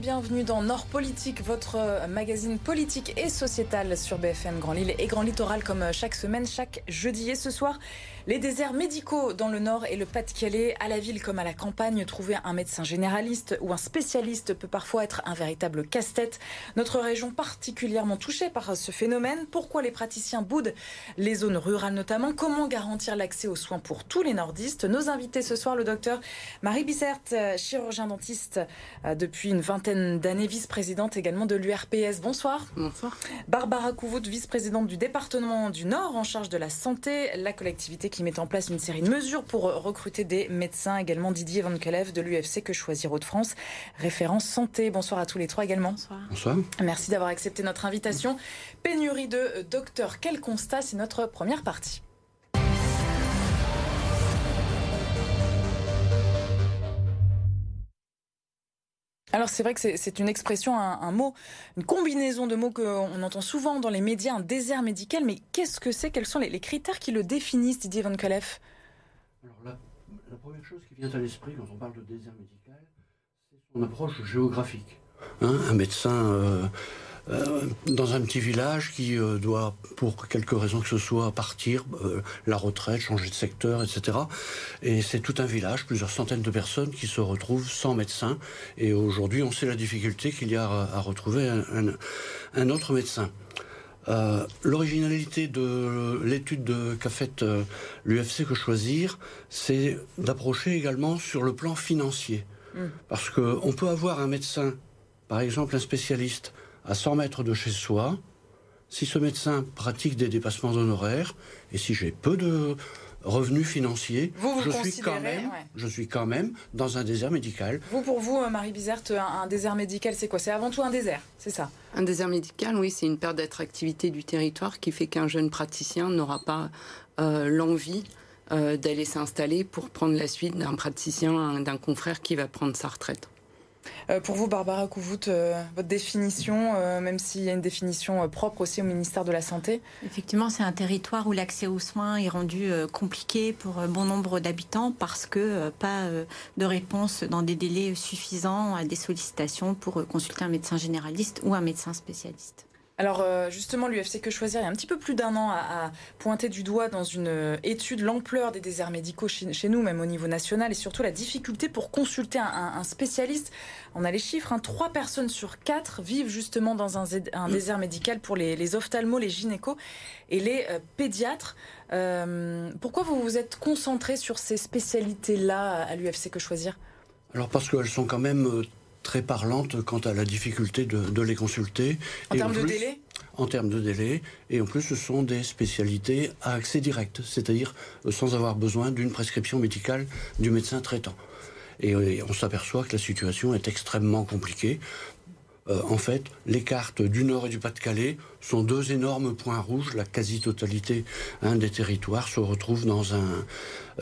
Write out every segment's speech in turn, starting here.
bienvenue dans Nord Politique, votre magazine politique et sociétal sur BFM Grand Lille et Grand Littoral comme chaque semaine, chaque jeudi. Et ce soir, les déserts médicaux dans le Nord et le Pas-de-Calais, à la ville comme à la campagne, trouver un médecin généraliste ou un spécialiste peut parfois être un véritable casse-tête. Notre région particulièrement touchée par ce phénomène. Pourquoi les praticiens boudent les zones rurales notamment? Comment garantir l'accès aux soins pour tous les nordistes? Nos invités ce soir, le docteur Marie Bissert, chirurgien dentiste euh, depuis une vingtaine d'années, vice-présidente également de l'URPS. Bonsoir. Bonsoir. Barbara Couvout, vice-présidente du département du Nord en charge de la santé, la collectivité qui met en place une série de mesures pour recruter des médecins. Également Didier Van Kelev de l'UFC Que Choisir Hauts-de-France, référence santé. Bonsoir à tous les trois également. Bonsoir. Bonsoir. Merci d'avoir accepté notre invitation. Pénurie de docteurs, quel constat? C'est notre première partie. Alors c'est vrai que c'est une expression, un, mot, une combinaison de mots qu'on entend souvent dans les médias, un désert médical. Mais qu'est-ce que c'est? Quels sont les, critères qui le définissent, Didier Van Kalef Alors la, première chose qui vient à l'esprit quand on parle de désert médical, c'est son approche géographique. Hein, un médecin euh, euh, dans un petit village qui euh, doit, pour quelque raison que ce soit, partir, euh, la retraite, changer de secteur, etc. Et c'est tout un village, plusieurs centaines de personnes qui se retrouvent sans médecin. Et aujourd'hui, on sait la difficulté qu'il y a à, retrouver un, autre médecin. L'originalité de l'étude qu'a faite l'UFC Que Choisir, c'est d'approcher également sur le plan financier. Mmh. Parce qu'on peut avoir un médecin, par exemple un spécialiste, à 100 mètres de chez soi, si ce médecin pratique des dépassements d'honoraires, et si j'ai peu de revenus financiers, je, suis quand même, je suis quand même dans un désert médical. Vous, pour vous, euh, Marie Bizert, un, désert médical, c'est quoi? C'est avant tout un désert, c'est ça? Un désert médical, oui, c'est une perte d'attractivité du territoire qui fait qu'un jeune praticien n'aura pas euh, l'envie euh, d'aller s'installer pour prendre la suite d'un praticien, d'un confrère qui va prendre sa retraite. Euh, pour vous, Barbara Couvout, euh, votre définition, euh, même s'il y a une définition propre aussi au ministère de la Santé Effectivement, c'est un territoire où l'accès aux soins est rendu compliqué pour bon nombre d'habitants parce que pas de réponse dans des délais suffisants à des sollicitations pour consulter un médecin généraliste ou un médecin spécialiste. Alors euh, justement, l'UFC Que Choisir, il y a un petit peu plus d'un an, à pointer du doigt dans une euh, étude l'ampleur des déserts médicaux chez, nous, même au niveau national, et surtout la difficulté pour consulter un, spécialiste. On a les chiffres, hein, 3 personnes sur 4 vivent justement dans un, désert médical pour les, ophtalmos, les gynécos et les euh, pédiatres. pourquoi vous vous êtes concentré sur ces spécialités-là à l'UFC Que Choisir? Alors parce qu'elles sont quand même très parlante quant à la difficulté de, les consulter. En termes de délai En termes de délai. Et en plus, ce sont des spécialités à accès direct, c'est-à-dire euh, sans avoir besoin d'une prescription médicale du médecin traitant. Et euh, on s'aperçoit que la situation est extrêmement compliquée. Euh, en fait, les cartes du Nord et du Pas-de-Calais sont deux énormes points rouges. La quasi-totalité hein, des territoires se retrouve dans, un,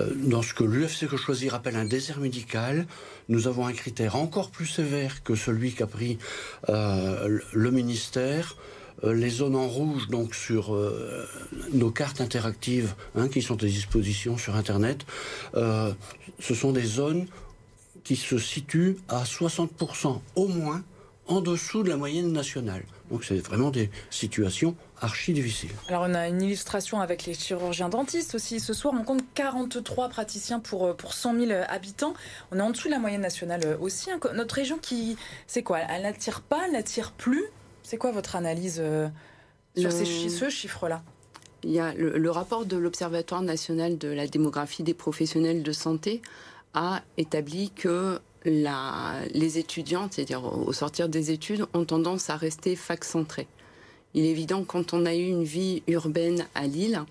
euh, dans ce que l'UFC Que Choisir appelle un désert médical. Nous avons un critère encore plus sévère que celui qu'a pris euh, le ministère les zones en rouge, donc sur nos cartes interactives hein, qui sont à disposition sur Internet, ce sont des zones qui se situent à 60% au moins en dessous de la moyenne nationale. Donc c'est vraiment des situations archi difficiles. Alors on a une illustration avec les chirurgiens dentistes aussi. Ce soir, on compte 43 praticiens pour, euh, pour 100 000 habitants. On est en dessous de la moyenne nationale euh, aussi. Hein. Notre région qui, c'est quoi? Elle n'attire pas, elle n'attire plus? C'est quoi votre analyse euh, sur ces, ce chiffre-là? Il y a le rapport de l'Observatoire national de la démographie des professionnels de santé a établi que les étudiantes, c'est-à-dire au sortir des études, ont tendance à rester fac-centrées. Il est évident que quand on a eu une vie urbaine à Lille,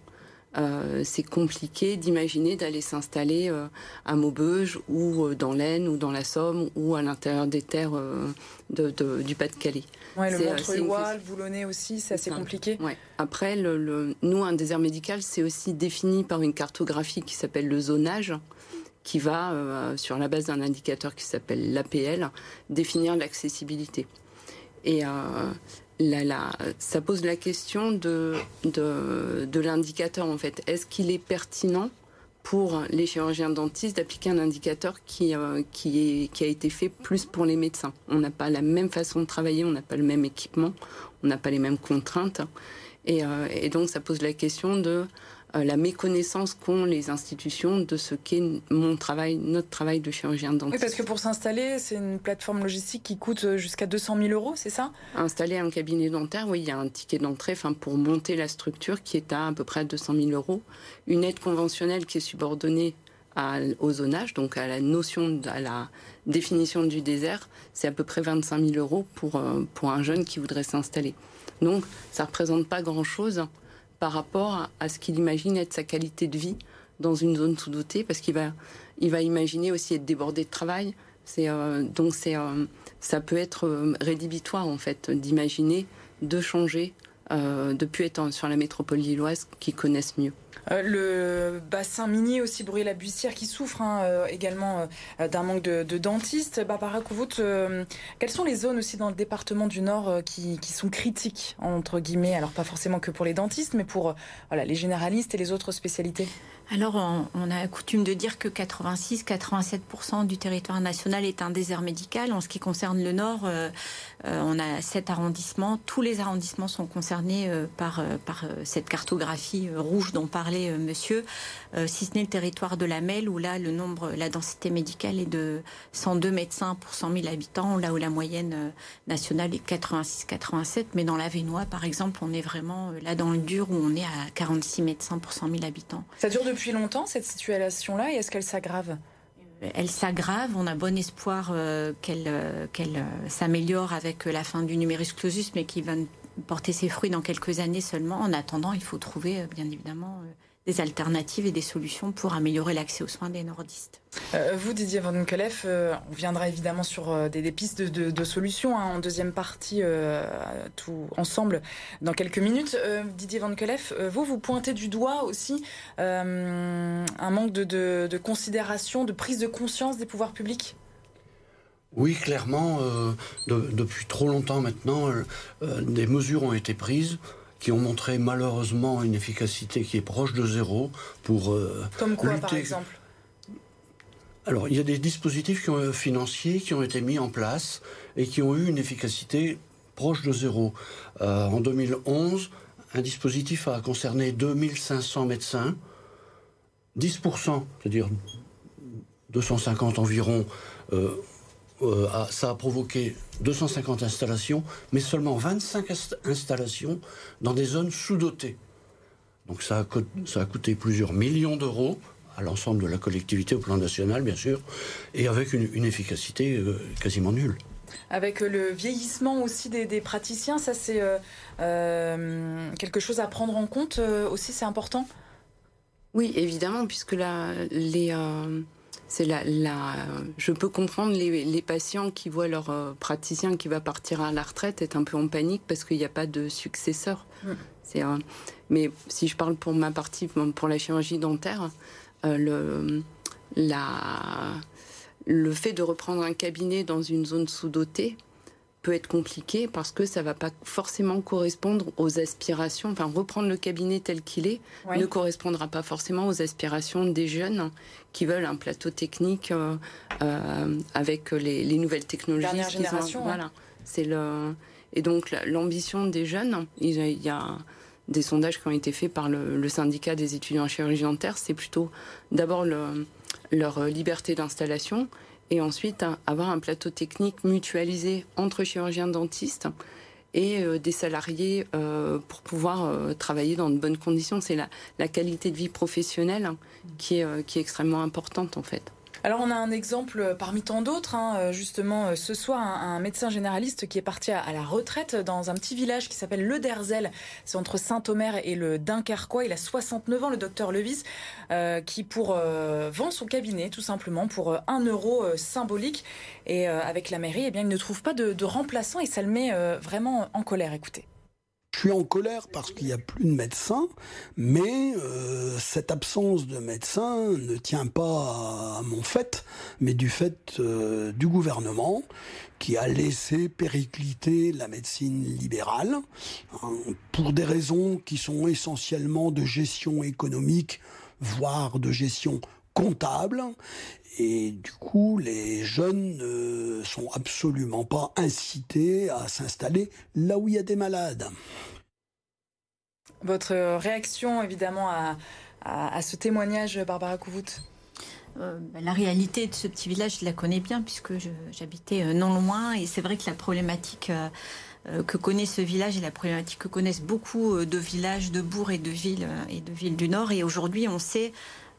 euh, c'est compliqué d'imaginer d'aller s'installer euh, à Maubeuge ou euh, dans l'Aisne ou dans la Somme ou à l'intérieur des terres du Pas-de-Calais. Ouais, le Montreuil, le Boulonnais aussi, c'est assez compliqué. Après, nous, un désert médical, c'est aussi défini par une cartographie qui s'appelle le zonage qui va, euh, sur la base d'un indicateur qui s'appelle l'APL, définir l'accessibilité. Et euh, ça pose la question de, de, l'indicateur, en fait. Est-ce qu'il est pertinent pour les chirurgiens dentistes d'appliquer un indicateur qui, euh, qui, a été fait plus pour les médecins? On n'a pas la même façon de travailler, on n'a pas le même équipement, on n'a pas les mêmes contraintes. Et, donc ça pose la question de la méconnaissance qu'ont les institutions de ce qu'est mon travail, notre travail de chirurgien dentiste. Oui, parce que pour s'installer, c'est une plateforme logistique qui coûte euh, jusqu'à 200 000 euros, c'est ça? Installer un cabinet dentaire, oui, il y a un ticket d'entrée enfin, pour monter la structure qui est à à peu près 200 000 euros. Une aide conventionnelle qui est subordonnée au zonage, donc à la notion, à la définition du désert, c'est à peu près 25 000 euros pour, euh, pour un jeune qui voudrait s'installer. Donc ça ne représente pas grand-chose par rapport à ce qu'il imagine être sa qualité de vie dans une zone sous-dotée, parce qu'il va, il va imaginer aussi être débordé de travail. Euh, donc euh, ça peut être euh, rédhibitoire en fait d'imaginer de changer, de plus être sur la métropole lilloise qui connaissent mieux. Le bassin minier aussi, Bruy-la-Buissière, qui souffre hein, également d'un manque de, dentistes. Barbara Kouvout, quelles sont les zones aussi dans le département du Nord qui, qui, sont critiques, entre guillemets? Alors pas forcément que pour les dentistes, mais pour voilà, les généralistes et les autres spécialités alors, on, a coutume de dire que 86-87% du territoire national est un désert médical. En ce qui concerne le Nord, euh, euh, on a sept arrondissements. Tous les arrondissements sont concernés euh, par, cette cartographie rouge dont parlait monsieur, si ce n'est le territoire de la Melle, où là, le nombre, la densité médicale est de 102 médecins pour 100 000 habitants, là où la moyenne nationale est 86-87. Mais dans la Vénois, par exemple, on est vraiment là dans le dur, où on est à 46 médecins pour 100 000 habitants. Longtemps cette situation-là et est-ce qu'elle s'aggrave? Elle s'aggrave. On a bon espoir euh, qu'elle euh, qu'elle euh, s'améliore avec la fin du numerus clausus, mais qui va porter ses fruits dans quelques années seulement. En attendant, il faut trouver, bien évidemment, des alternatives et des solutions pour améliorer l'accès aux soins des nordistes. Euh, vous, Didier Van Kelef, euh, on viendra évidemment sur euh, des, pistes de, solutions hein, en deuxième partie, tout ensemble, dans quelques minutes. Didier Van Kelef, vous, vous pointez du doigt aussi un manque de, de, considération, de prise de conscience des pouvoirs publics? Oui, clairement, depuis trop longtemps maintenant, des mesures ont été prises qui ont montré malheureusement une efficacité qui est proche de zéro pour euh, Comme quoi, par exemple Alors, il y a des dispositifs qui ont, euh, financiers qui ont été mis en place et qui ont eu une efficacité proche de zéro. Euh, en 2011, un dispositif a concerné 2500 médecins, 10%, c'est-à-dire 250 environ, euh, ça a provoqué 250 installations, mais seulement 25 installations dans des zones sous-dotées. Donc ça a, ça a coûté plusieurs millions d'euros à l'ensemble de la collectivité au plan national, bien sûr, et avec une, efficacité euh, quasiment nulle. Avec le vieillissement aussi des, praticiens, ça c'est euh, quelque chose à prendre en compte aussi, c'est important? Oui, évidemment, puisque là, les c'est la, je peux comprendre les, patients qui voient leur euh, praticien qui va partir à la retraite être un peu en panique parce qu'il n'y a pas de successeur. Mm. C'est, mais si je parle pour ma partie, pour la chirurgie dentaire, euh, le, la, le fait de reprendre un cabinet dans une zone sous-dotée, peut être compliqué parce que ça va pas forcément correspondre aux aspirations. Enfin, reprendre le cabinet tel qu'il est ne correspondra pas forcément aux aspirations des jeunes qui veulent un plateau technique euh, euh, avec les, nouvelles technologies. Dernière génération. Voilà. C'est le et donc l'ambition des jeunes. Il y a des sondages qui ont été faits par le, syndicat des étudiants en chirurgie dentaire. C'est plutôt d'abord leur liberté d'installation et ensuite avoir un plateau technique mutualisé entre chirurgiens dentistes et euh, des salariés euh, pour pouvoir euh, travailler dans de bonnes conditions. C'est la, la, qualité de vie professionnelle qui est, qui est extrêmement importante en fait. Alors on a un exemple parmi tant d'autres, hein, justement ce soir, un, médecin généraliste qui est parti à, la retraite dans un petit village qui s'appelle Le Derzel, c'est entre Saint-Omer et le Dunkerquois, il a 69 ans, le docteur Levis, euh, qui euh, vend son cabinet tout simplement pour euh, un euro symbolique. Et avec la mairie, eh bien il ne trouve pas de, de remplaçant et ça le met vraiment en colère, écoutez. Je suis en colère parce qu'il n'y a plus de médecins, mais euh, cette absence de médecins ne tient pas à mon fait, mais du fait euh, du gouvernement qui a laissé péricliter la médecine libérale hein, pour des raisons qui sont essentiellement de gestion économique voire de gestion comptable. Et du coup, les jeunes ne sont absolument pas incités à s'installer là où il y a des malades. Votre réaction, évidemment, à, ce témoignage, Barbara Couvout euh, bah, la réalité de ce petit village, je la connais bien puisque j'habitais euh, non loin et c'est vrai que la problématique euh, que connaît ce village et la problématique que connaissent beaucoup de villages, de bourgs et de villes et de villes du Nord. Et aujourd'hui, on sait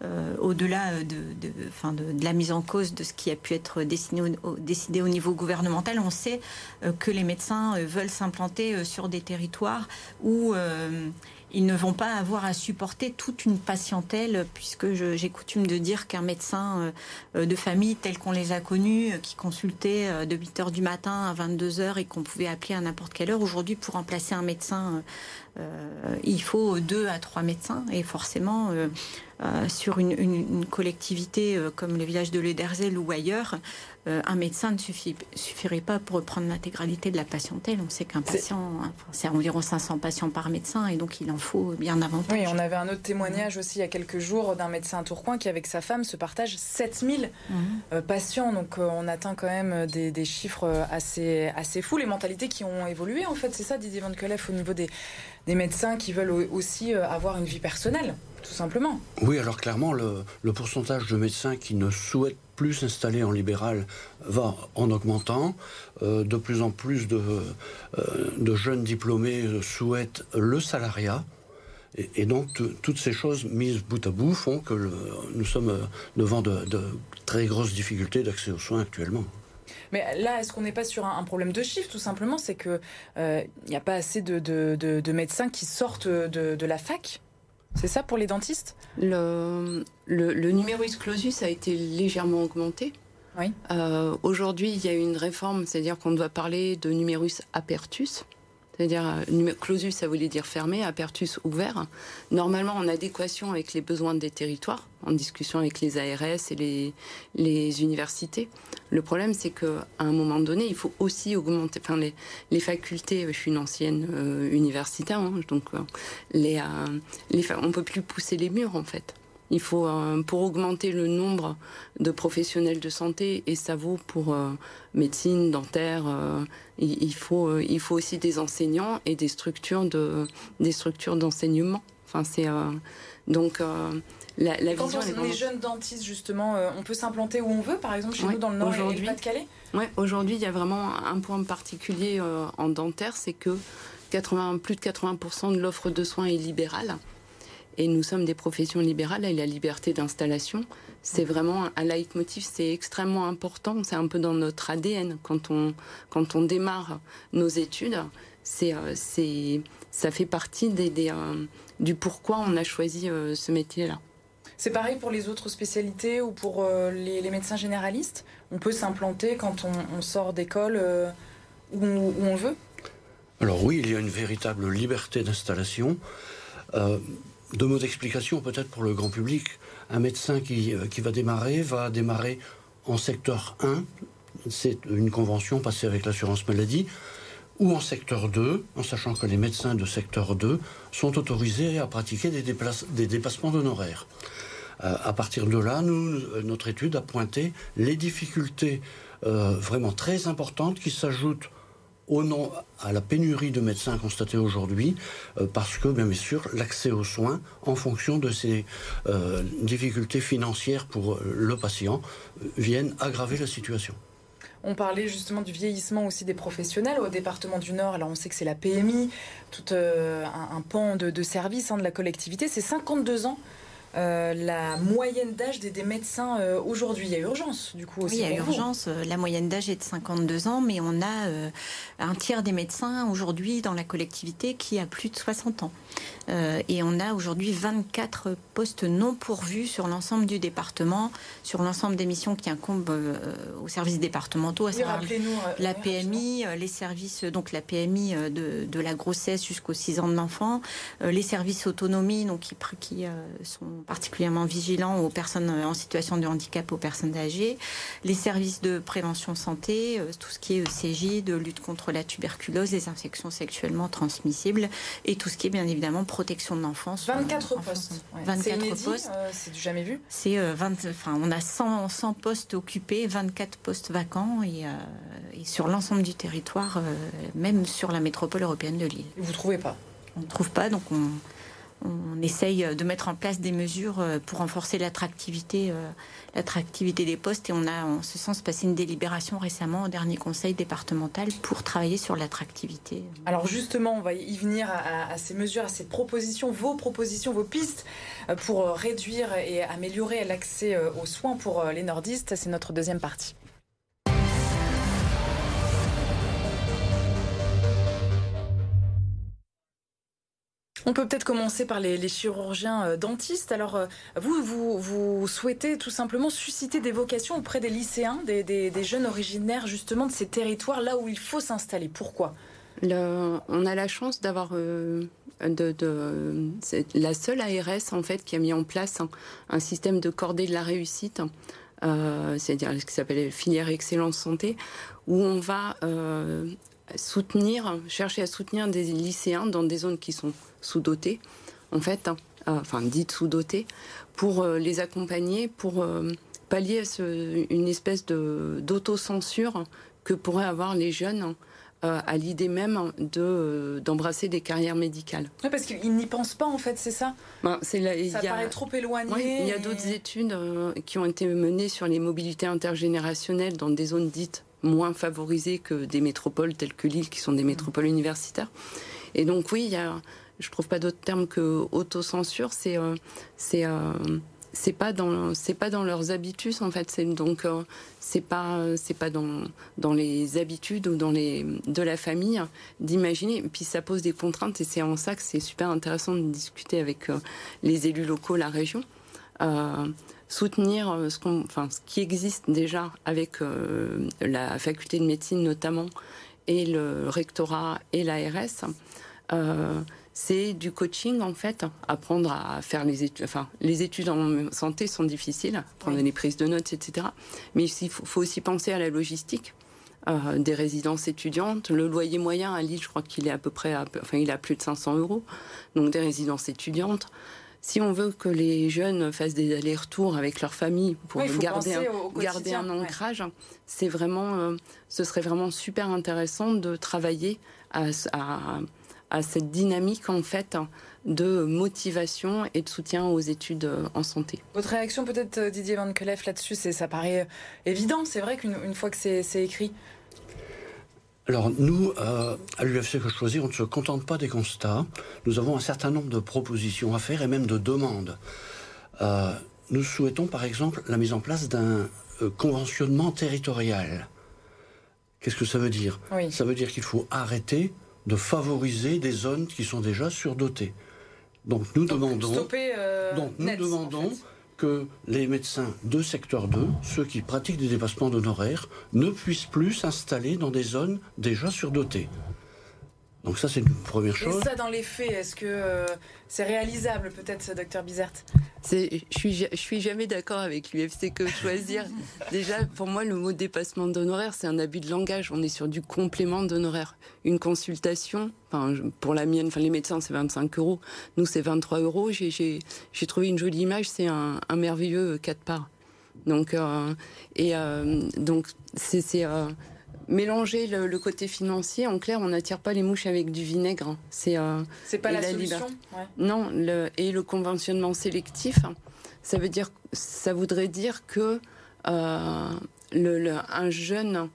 euh, au-delà de, de, de, la mise en cause de ce qui a pu être décidé au, niveau gouvernemental, on sait euh, que les médecins euh, veulent s'implanter sur des territoires où ils ne vont pas avoir à supporter toute une patientèle, puisque j'ai coutume de dire qu'un médecin de famille tel qu'on les a connus, qui consultait de 8 h du matin à 22 h et qu'on pouvait appeler à n'importe quelle heure, aujourd'hui pour remplacer un médecin, il faut deux à trois médecins et forcément euh, sur une, collectivité euh, comme le village de Lederzel ou ailleurs, euh, un médecin ne suffirait pas pour reprendre l'intégralité de la patientèle. On sait qu'un patient, c'est environ 500 patients par médecin et donc il en faut bien davantage. Oui, on avait un autre témoignage aussi il y a quelques jours d'un médecin à Tourcoing qui, avec sa femme, se partage 7000 mhm. patients. Donc on atteint quand même des, chiffres assez, assez fous. Les mentalités qui ont évolué, en fait, c'est ça, Didier Van Kelef, au niveau des, des médecins qui veulent aussi avoir une vie personnelle tout simplement. Oui, alors clairement, le, pourcentage de médecins qui ne souhaitent plus s'installer en libéral va en augmentant. Euh, de plus en plus de, euh, de, jeunes diplômés souhaitent le salariat. Et, donc, toutes ces choses mises bout à bout font que nous sommes devant de, très grosses difficultés d'accès aux soins actuellement. Mais là, est-ce qu'on n'est pas sur un, problème de chiffres, tout simplement? C'est qu'il euh, n'y a pas assez de, de, médecins qui sortent de, la fac c'est ça pour les dentistes? Le, le, numerus clausus a été légèrement augmenté. Oui. Euh, aujourd'hui, il y a une réforme, c'est-à-dire qu'on doit parler de numerus apertus. C'est-à-dire, euh, clausus, ça voulait dire fermé, apertus ouvert. Normalement, en adéquation avec les besoins des territoires, en discussion avec les ARS et les, universités. Le problème, c'est qu'à un moment donné, il faut aussi augmenter. Enfin, les, facultés, je suis une ancienne euh, universitaire, hein, donc euh, on peut plus pousser les murs, en fait. Il faut, euh, pour augmenter le nombre de professionnels de santé, et ça vaut pour euh, médecine, dentaire, euh, il, faut, il faut aussi des enseignants et des structures de, des structures d'enseignement. Enfin, c'est donc la, la Quand vision. Quand on est jeunes dentistes, justement, on peut s'implanter où on veut, par exemple chez nous dans le Nord et le Pas-de-Calais? Ouais, aujourd'hui, il y a vraiment un point particulier en dentaire, c'est que 80, plus de 80% de l'offre de soins est libérale. Et nous sommes des professions libérales et la liberté d'installation, c'est vraiment un leitmotiv, c'est extrêmement important. C'est un peu dans notre ADN quand on, quand on démarre nos études. C'est, euh, c'est, ça fait partie des, euh, du pourquoi on a choisi euh, ce métier-là. C'est pareil pour les autres spécialités ou pour les, médecins généralistes? On peut s'implanter quand on, sort d'école où, où, on veut? Alors oui, il y a une véritable liberté d'installation. Deux mots d'explication peut-être pour le grand public. Un médecin qui, euh, va démarrer va démarrer en secteur 1, c'est une convention passée avec l'assurance maladie, ou en secteur 2, en sachant que les médecins de secteur 2 sont autorisés à pratiquer des, des dépassements d'honoraires. Euh, à partir de là, nous, notre étude a pointé les difficultés euh, vraiment très importantes qui s'ajoutent au nom à la pénurie de médecins constatée aujourd'hui, euh, parce que, bien sûr, l'accès aux soins, en fonction de ces euh, difficultés financières pour euh, le patient, viennent aggraver la situation. On parlait justement du vieillissement aussi des professionnels au département du Nord. Alors on sait que c'est la PMI, tout un, pan de, de service hein, de la collectivité. C'est 52 ans euh, la moyenne d'âge des, médecins euh, aujourd'hui. Il y a urgence, du coup, aussi. Oui, il y a urgence. Euh, la moyenne d'âge est de 52 ans, mais on a un tiers des médecins aujourd'hui dans la collectivité qui a plus de 60 ans. et on a aujourd'hui 24 postes non pourvus sur l'ensemble du département, sur l'ensemble des missions qui incombent aux services départementaux, à savoir la PMI, les services, donc la PMI de, la grossesse jusqu'aux 6 ans de l'enfant, les services autonomie, donc qui, qui sont particulièrement vigilants aux personnes en situation de handicap, aux personnes âgées, les services de prévention santé, euh, tout ce qui est ECJ, de lutte contre la tuberculose, les infections sexuellement transmissibles et tout ce qui est bien évidemment protection de l'enfance. 24 postes. 24 postes. Euh, c'est du jamais vu. C'est euh, enfin on a 100, 100, postes occupés, 24 postes vacants et, et sur l'ensemble du territoire, même sur la métropole européenne de Lille. Vous trouvez pas? On ne trouve pas, donc on on essaye de mettre en place des mesures euh, pour renforcer l'attractivité, euh, l'attractivité des postes. Et on a, en ce sens, passé une délibération récemment au dernier conseil départemental pour travailler sur l'attractivité. Alors justement, on va y venir à, ces mesures, à ces propositions, vos propositions, vos pistes euh, pour réduire et améliorer l'accès aux soins pour les nordistes. C'est notre deuxième partie. On peut peut-être commencer par les, chirurgiens euh, dentistes. Alors, euh, vous, vous, souhaitez tout simplement susciter des vocations auprès des lycéens, des, jeunes originaires justement de ces territoires là où il faut s'installer. Pourquoi? On a la chance d'avoir euh, la seule ARS en fait qui a mis en place un, système de cordée de la réussite. c'est-à-dire ce qui s'appelle filière excellence santé, où on va soutenir, chercher à soutenir des lycéens dans des zones qui sont sous-dotées, en fait, hein, euh, enfin dites sous-dotées, pour euh, les accompagner, pour euh, pallier une espèce de d'autocensure que pourraient avoir les jeunes à l'idée même de d'embrasser des carrières médicales. Oui, parce qu'ils n'y pensent pas en fait, c'est ça? Ben, ça paraît trop éloigné. il y a d'autres études qui ont été menées sur les mobilités intergénérationnelles dans des zones dites moins favorisées que des métropoles telles que Lille, qui sont des métropoles universitaires. Et donc oui, il y a, je trouve pas d'autre terme que autocensure. C'est euh, c'est euh, c'est pas dans c'est pas dans leurs habitudes en fait. Donc euh, c'est pas c'est pas dans dans les habitudes ou dans les de la famille d'imaginer. Puis ça pose des contraintes et c'est en ça que c'est super intéressant de discuter avec les élus locaux, la région. soutenir ce, qu'on, ce qui existe déjà avec la faculté de médecine notamment et le rectorat et l'ARS. C'est du coaching en fait, apprendre à faire les études. Enfin, les études en santé sont difficiles, prendre les prises de notes, etc. Mais il faut, aussi penser à la logistique. Euh, des résidences étudiantes. Le loyer moyen à Lille, je crois qu'il est à peu près, enfin, il a plus de 500 euros. Donc des résidences étudiantes. Si on veut que les jeunes fassent des allers-retours avec leur famille pour garder, un, garder un ancrage, c'est vraiment, euh, ce serait vraiment super intéressant de travailler à, à à cette dynamique en fait de motivation et de soutien aux études euh, en santé. Votre réaction peut-être euh, Didier Van Clef là-dessus, ça paraît euh, évident, c'est vrai qu'une fois que c'est écrit. Alors nous, à l'UFC Que Choisir, on ne se contente pas des constats. Nous avons un certain nombre de propositions à faire et même de demandes. nous souhaitons par exemple la mise en place d'un conventionnement territorial. Qu'est-ce que ça veut dire? Ça veut dire qu'il faut arrêter de favoriser des zones qui sont déjà surdotées. Donc nous demandons, euh, donc, nous demandons que les médecins de secteur 2, ceux qui pratiquent des dépassements d'honoraires, ne puissent plus s'installer dans des zones déjà surdotées. Donc ça, c'est une première chose. Et ça, dans les faits, est-ce que euh, c'est réalisable, peut-être, docteur Bizert? Je suis, je suis jamais d'accord avec l'UFC que choisir. Déjà, pour moi, le mot dépassement d'honoraires, c'est un abus de langage. On est sur du complément d'honoraires. Une consultation, enfin, pour la mienne, enfin, les médecins, c'est 25 euros. Nous, c'est 23 euros. J'ai trouvé une jolie image. C'est un, merveilleux 4 parts. Donc, euh, et euh, donc, c'est mélanger le, côté financier. En clair, on n'attire pas les mouches avec du vinaigre. C'est euh, c'est pas la, solution. Non, le, et le conventionnement sélectif, ça veut dire, ça voudrait dire que euh, le, un jeune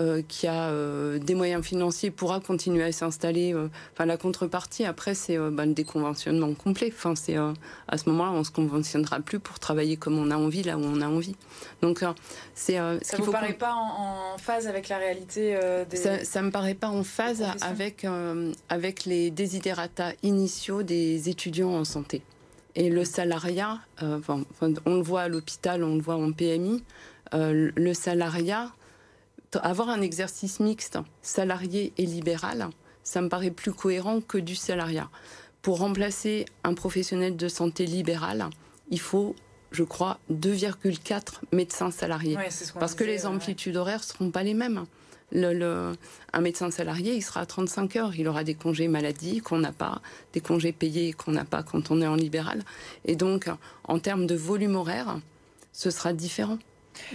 euh, qui a euh, des moyens financiers pourra continuer à s'installer. Euh, enfin, la contrepartie, après, c'est bah, le déconventionnement complet. Enfin, c'est à ce moment-là, on se conventionnera plus pour travailler comme on a envie, là où on a envie. Donc, c'est. ça ne vous paraît pas en, phase avec la réalité des... Ça, ne me paraît pas en phase avec avec les désiderata initiaux des étudiants en santé. Et le salariat, on le voit à l'hôpital, on le voit en PMI. le salariat, avoir un exercice mixte, salarié et libéral, ça me paraît plus cohérent que du salariat. Pour remplacer un professionnel de santé libéral, il faut je crois, 2,4 médecins salariés. parce que les amplitudes horaires ne seront pas les mêmes. Le, un médecin salarié, il sera à 35 heures. Il aura des congés maladie qu'on n'a pas, des congés payés qu'on n'a pas quand on est en libéral. Et donc, en termes de volume horaire, ce sera différent.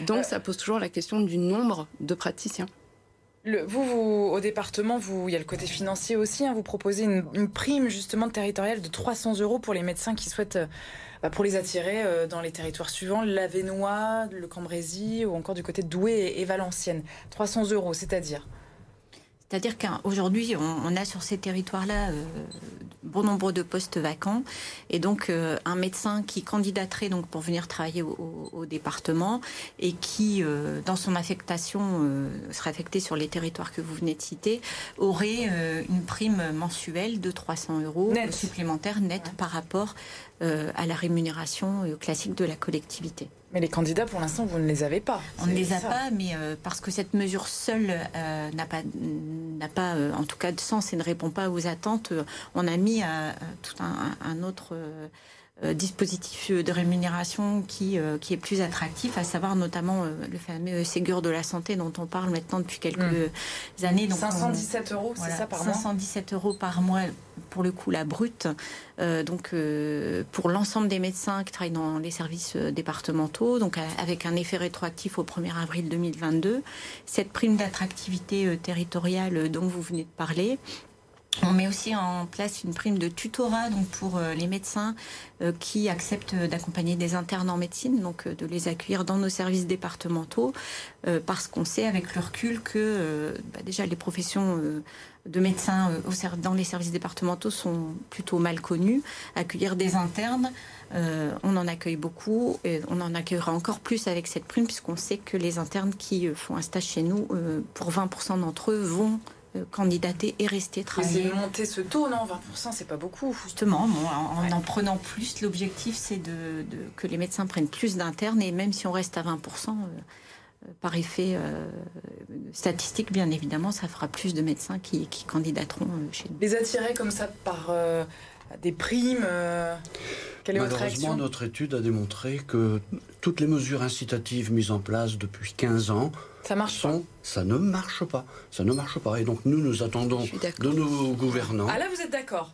Donc, euh, ça pose toujours la question du nombre de praticiens. Le, vous, vous, au département, vous, il y a le côté financier aussi. Hein, vous proposez une, une, prime justement territoriale de 300 euros pour les médecins qui souhaitent euh, bah, pour les attirer euh, dans les territoires suivants, l'Avenois, le Cambrésis ou encore du côté de Douai et Valenciennes. 300 euros, c'est-à-dire c'est-à-dire qu'aujourd'hui, on, a sur ces territoires-là euh, bon nombre de postes vacants, et donc euh, un médecin qui candidaterait donc pour venir travailler au, département et qui, euh, dans son affectation, serait affecté sur les territoires que vous venez de citer, aurait une prime mensuelle de 300 euros supplémentaires net par rapport à la rémunération classique de la collectivité. Mais les candidats, pour l'instant, vous ne les avez pas. On ne les a pas, mais euh, parce que cette mesure seule euh, n'a pas, n'a pas euh, en tout cas, de sens et ne répond pas aux attentes, on a mis tout un, autre dispositif de rémunération qui, qui est plus attractif, à savoir notamment le fameux Ségur de la santé dont on parle maintenant depuis quelques hmm. années. Donc 517 euros, c'est ça par mois 517 euros par mois pour le coup la brute, euh, donc euh, pour l'ensemble des médecins qui travaillent dans les services euh, départementaux, donc avec un effet rétroactif au 1er avril 2022. Cette prime d'attractivité territoriale dont vous venez de parler, on met aussi en place une prime de tutorat donc pour les médecins qui acceptent d'accompagner des internes en médecine, donc de les accueillir dans nos services départementaux, parce qu'on sait avec le recul que bah, déjà les professions de médecins euh, dans les services départementaux sont plutôt mal connus. Accueillir des internes, euh, on en accueille beaucoup et on en accueillera encore plus avec cette prime puisqu'on sait que les internes qui euh, font un stage chez nous, pour 20% d'entre eux, vont candidater et rester travailler. C'est monter ce taux, non 20%, c'est pas beaucoup. Justement, en, en, prenant plus, l'objectif c'est de, que les médecins prennent plus d'internes et même si on reste à 20%, par effet euh, statistique, bien évidemment, ça fera plus de médecins qui, candidateront euh, chez nous. Les attirer comme ça par euh, des primes quelle est Malheureusement, notre étude a démontré que toutes les mesures incitatives mises en place depuis 15 ans ça marche sont, ça ne marche pas. Ça ne marche pas. Et donc nous, nous attendons de nos gouvernants. Ah là, vous êtes d'accord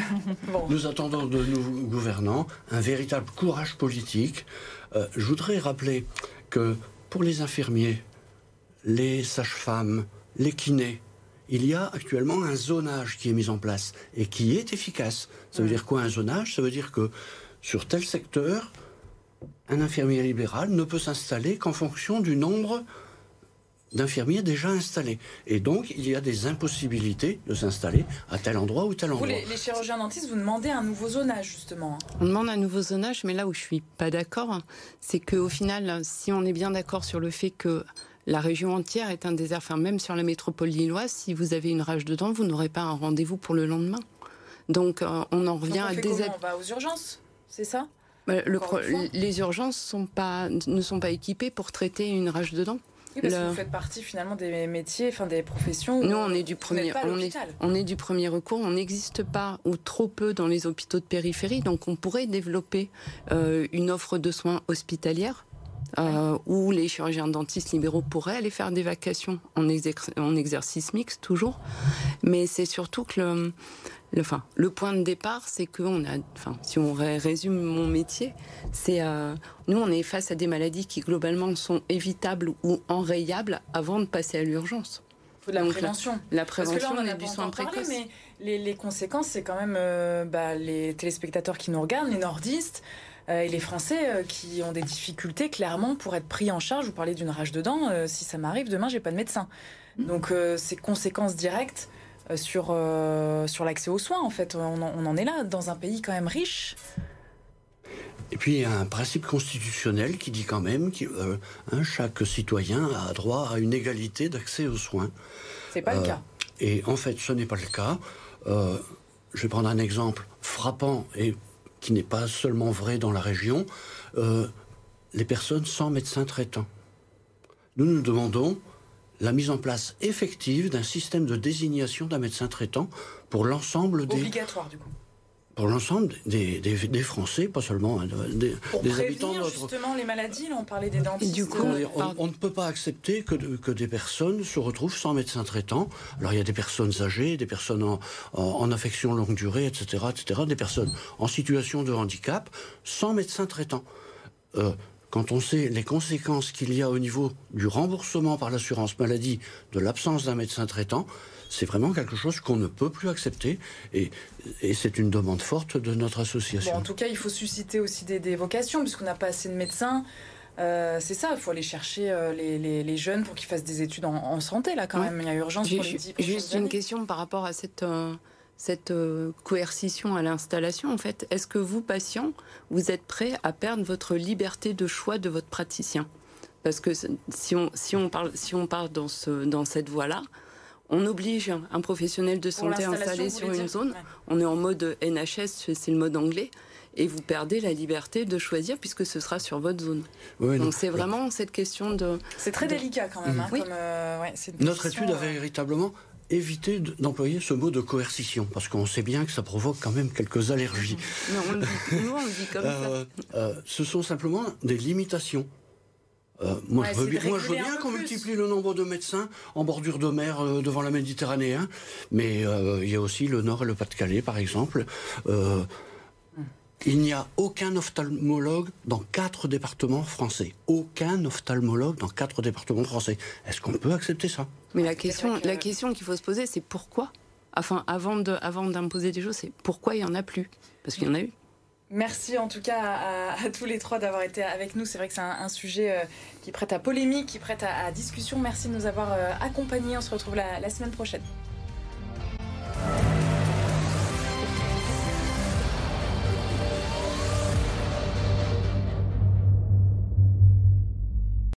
Nous attendons de nos gouvernants un véritable courage politique. je voudrais rappeler que pour les infirmiers, les sages-femmes, les kinés, il y a actuellement un zonage qui est mis en place et qui est efficace. Ça veut dire quoi un zonage? Ça veut dire que sur tel secteur, un infirmier libéral ne peut s'installer qu'en fonction du nombre d'infirmiers déjà installés. Et donc, il y a des impossibilités de s'installer à tel endroit ou tel endroit. Vous, les, chirurgiens dentistes, vous demandez un nouveau zonage, justement. On demande un nouveau zonage, mais là où je suis pas d'accord, c'est qu'au final, si on est bien d'accord sur le fait que la région entière est un désert, enfin même sur la métropole lilloise, si vous avez une rage dedans, vous n'aurez pas un rendez-vous pour le lendemain. Donc, euh, on en revient à des... On va aux urgences, c'est ça bah, les urgences sont pas, ne sont pas équipées pour traiter une rage de dents parce que vous faites partie finalement des métiers, enfin des professions. Nous, on est du premier, on est, on est du premier recours. On n'existe pas ou trop peu dans les hôpitaux de périphérie, donc on pourrait développer euh, une offre de soins hospitalière. Euh, où les chirurgiens dentistes libéraux pourraient aller faire des vacations en, en exercice mixte toujours. Mais c'est surtout que le, le, enfin, le point de départ, c'est que on a, enfin, si on résume mon métier, c'est euh, nous, on est face à des maladies qui globalement sont évitables ou enrayables avant de passer à l'urgence. Il faut de la prévention. La, prévention Parce que là, on du soin précoce. mais les, les, conséquences, c'est quand même euh, bah, les téléspectateurs qui nous regardent, les nordistes. Euh, et les Français qui ont des difficultés clairement pour être pris en charge. Vous parlez d'une rage de dents. si ça m'arrive demain, j'ai pas de médecin. Mmh. Donc ces conséquences directes euh, sur, euh, sur l'accès aux soins, en fait. On en, est là, dans un pays quand même riche. Et puis il y a un principe constitutionnel qui dit quand même que euh, hein, chaque citoyen a droit à une égalité d'accès aux soins. C'est pas le cas. Et en fait, ce n'est pas le cas. je vais prendre un exemple frappant et qui n'est pas seulement vrai dans la région. les personnes sans médecin traitant. Nous nous demandons la mise en place effective d'un système de désignation d'un médecin traitant pour l'ensemble des... Obligatoire, du coup pour l'ensemble des, des, Français, pas seulement hein, des, pour des habitants de notre... justement les maladies, là on parlait des dentistes. du coup, on, ne peut pas accepter que, que, des personnes se retrouvent sans médecin traitant. Alors il y a des personnes âgées, des personnes en, en, affection longue durée, etc., etc., des personnes en situation de handicap sans médecin traitant. Euh, quand on sait les conséquences qu'il y a au niveau du remboursement par l'assurance maladie de l'absence d'un médecin traitant, c'est vraiment quelque chose qu'on ne peut plus accepter et, c'est une demande forte de notre association. en tout cas, il faut susciter aussi des, vocations puisqu'on n'a pas assez de médecins. Euh, c'est ça, il faut aller chercher euh, les, jeunes pour qu'ils fassent des études en, santé, là, quand même. Il y a urgence pour les Juste une question par rapport à cette, euh, cette coercition à l'installation, en fait. Est-ce que vous, patients, vous êtes prêts à perdre votre liberté de choix de votre praticien? Parce que si on, si on, parle, si on part dans, ce, dans cette voie-là, on oblige un professionnel de santé installé sur une zone. On est en mode NHS, c'est le mode anglais. Et vous perdez la liberté de choisir puisque ce sera sur votre zone. Donc c'est vraiment cette question de. C'est très délicat quand même. Hein, mm. euh, Notre étude avait euh, véritablement évité d'employer ce mot de coercition, parce qu'on sait bien que ça provoque quand même quelques allergies. Non, on nous, on dit comme euh, ça. ce sont simplement des limitations. Euh, moi, je veux, bien, qu'on multiplie le nombre de médecins en bordure de mer euh, devant la Méditerranée, hein. mais euh, il y a aussi le Nord et le Pas-de-Calais, par exemple. Il n'y a aucun ophtalmologue dans quatre départements français. Aucun ophtalmologue dans quatre départements français. Est-ce qu'on peut accepter ça? Mais la question, la question qu'il faut se poser, c'est pourquoi? Enfin, avant d'imposer des choses, c'est pourquoi il n'y en a plus? Parce qu'il y en a eu. Merci en tout cas à, tous les trois d'avoir été avec nous. C'est vrai que c'est un, sujet euh, qui prête à polémique, qui prête à, discussion. Merci de nous avoir euh, accompagnés. On se retrouve la semaine prochaine.